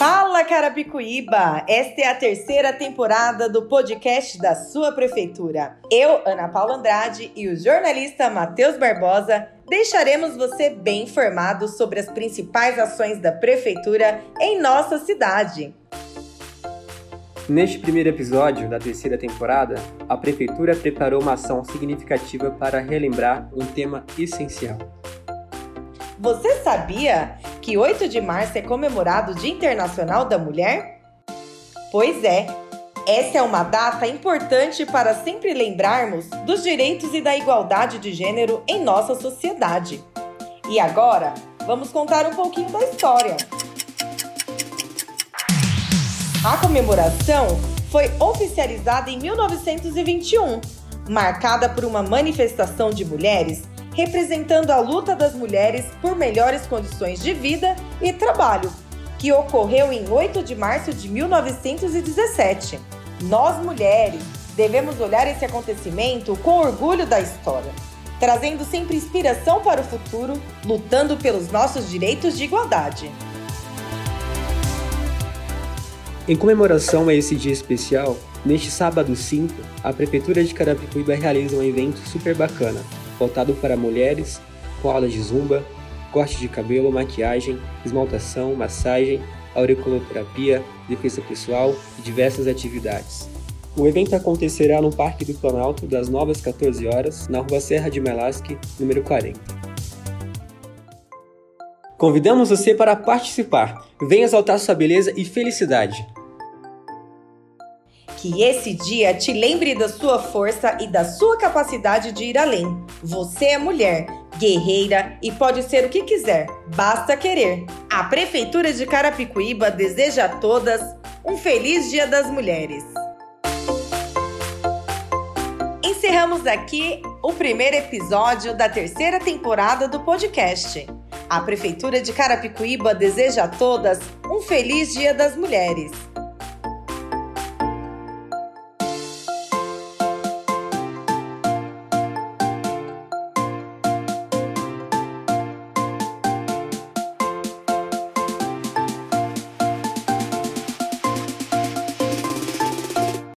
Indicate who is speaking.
Speaker 1: Fala Carapicuíba! Esta é a terceira temporada do podcast da sua prefeitura. Eu, Ana Paula Andrade e o jornalista Matheus Barbosa deixaremos você bem informado sobre as principais ações da prefeitura em nossa cidade.
Speaker 2: Neste primeiro episódio da terceira temporada, a Prefeitura preparou uma ação significativa para relembrar um tema essencial.
Speaker 1: Você sabia que 8 de março é comemorado o Dia Internacional da Mulher? Pois é, essa é uma data importante para sempre lembrarmos dos direitos e da igualdade de gênero em nossa sociedade. E agora, vamos contar um pouquinho da história. A comemoração foi oficializada em 1921, marcada por uma manifestação de mulheres representando a luta das mulheres por melhores condições de vida e trabalho, que ocorreu em 8 de março de 1917. Nós, mulheres, devemos olhar esse acontecimento com orgulho da história, trazendo sempre inspiração para o futuro, lutando pelos nossos direitos de igualdade.
Speaker 2: Em comemoração a esse dia especial, neste sábado 5, a Prefeitura de Carapicuíba realiza um evento super bacana, voltado para mulheres, com aulas de zumba, corte de cabelo, maquiagem, esmaltação, massagem, auriculoterapia, defesa pessoal e diversas atividades. O evento acontecerá no Parque do Planalto das 9 às 14 horas, na Rua Serra de Melasque, número 40. Convidamos você para participar. Venha exaltar sua beleza e felicidade.
Speaker 1: Que esse dia te lembre da sua força e da sua capacidade de ir além. Você é mulher, guerreira e pode ser o que quiser, basta querer. A Prefeitura de Carapicuíba deseja a todas um feliz Dia das Mulheres. Encerramos aqui o primeiro episódio da terceira temporada do podcast. A Prefeitura de Carapicuíba deseja a todas um feliz Dia das Mulheres.